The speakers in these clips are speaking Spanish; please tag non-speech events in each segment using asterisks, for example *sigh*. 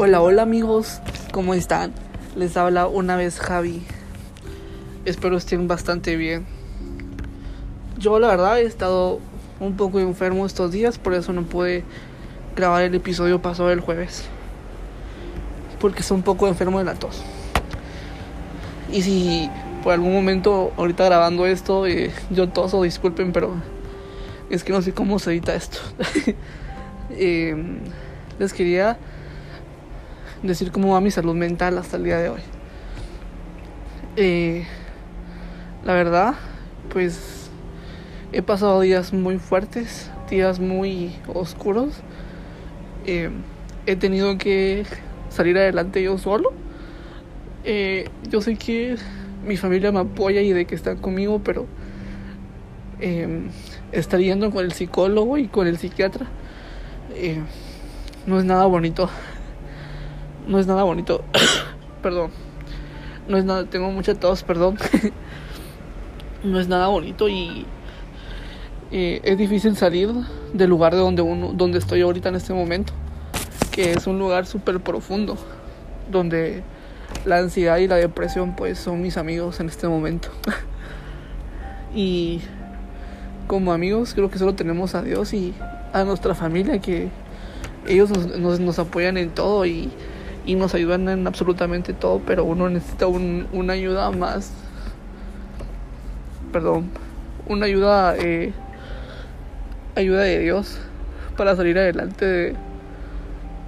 Hola, hola amigos, ¿cómo están? Les habla una vez Javi. Espero estén bastante bien. Yo la verdad he estado un poco enfermo estos días, por eso no pude grabar el episodio pasado el jueves. Porque estoy un poco enfermo de la tos. Y si por algún momento ahorita grabando esto eh, yo toso, disculpen, pero es que no sé cómo se edita esto. *laughs* eh, les quería decir cómo va mi salud mental hasta el día de hoy. Eh, la verdad, pues he pasado días muy fuertes, días muy oscuros. Eh, he tenido que salir adelante yo solo. Eh, yo sé que mi familia me apoya y de que están conmigo, pero eh, estar yendo con el psicólogo y con el psiquiatra eh, no es nada bonito. No es nada bonito. *coughs* perdón. No es nada, tengo mucha tos, perdón. *coughs* no es nada bonito y es difícil salir del lugar de donde uno, donde estoy ahorita en este momento, que es un lugar súper profundo, donde la ansiedad y la depresión pues son mis amigos en este momento. *laughs* y como amigos creo que solo tenemos a Dios y a nuestra familia que ellos nos, nos, nos apoyan en todo y, y, nos ayudan en absolutamente todo, pero uno necesita un, una ayuda más, perdón, una ayuda, eh, ayuda de Dios para salir adelante de,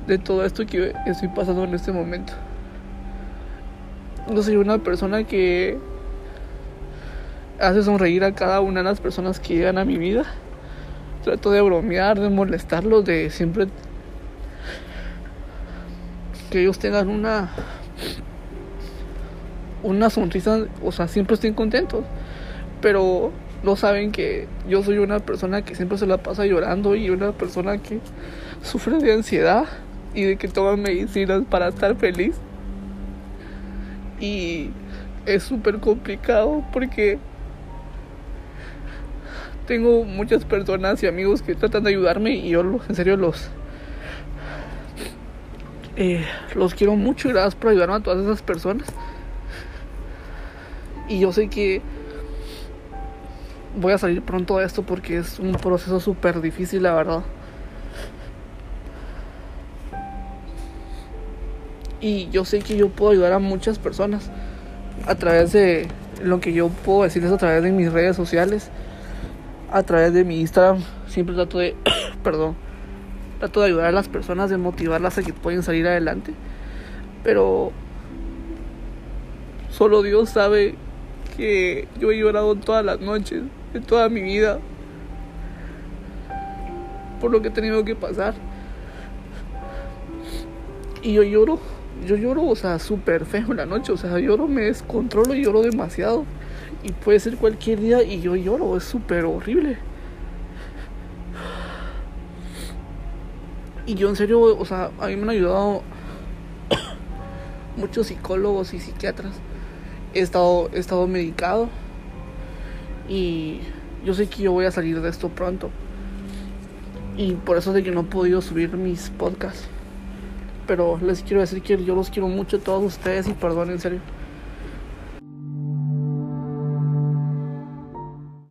de todo esto que estoy pasando en este momento. Yo soy una persona que hace sonreír a cada una de las personas que llegan a mi vida. Trato de bromear, de molestarlos, de siempre que ellos tengan una una sonrisa, o sea, siempre estén contentos. Pero no saben que yo soy una persona que siempre se la pasa llorando y una persona que sufre de ansiedad y de que toma medicinas para estar feliz. Y es súper complicado porque tengo muchas personas y amigos que tratan de ayudarme y yo en serio los eh, los quiero mucho y gracias por ayudarme a todas esas personas. Y yo sé que voy a salir pronto de esto porque es un proceso súper difícil la verdad. Y yo sé que yo puedo ayudar a muchas personas a través de lo que yo puedo decirles a través de mis redes sociales a través de mi Instagram. Siempre trato de *coughs* perdón trato de ayudar a las personas de motivarlas a que pueden salir adelante pero solo Dios sabe que yo he llorado todas las noches de toda mi vida por lo que he tenido que pasar y yo lloro yo lloro, o sea, súper feo en la noche, o sea, lloro, me descontrolo y lloro demasiado. Y puede ser cualquier día y yo lloro, es súper horrible. Y yo en serio, o sea, a mí me han ayudado *coughs* muchos psicólogos y psiquiatras. He estado, he estado medicado y yo sé que yo voy a salir de esto pronto. Y por eso de que no he podido subir mis podcasts pero les quiero decir que yo los quiero mucho a todos ustedes y perdón en serio.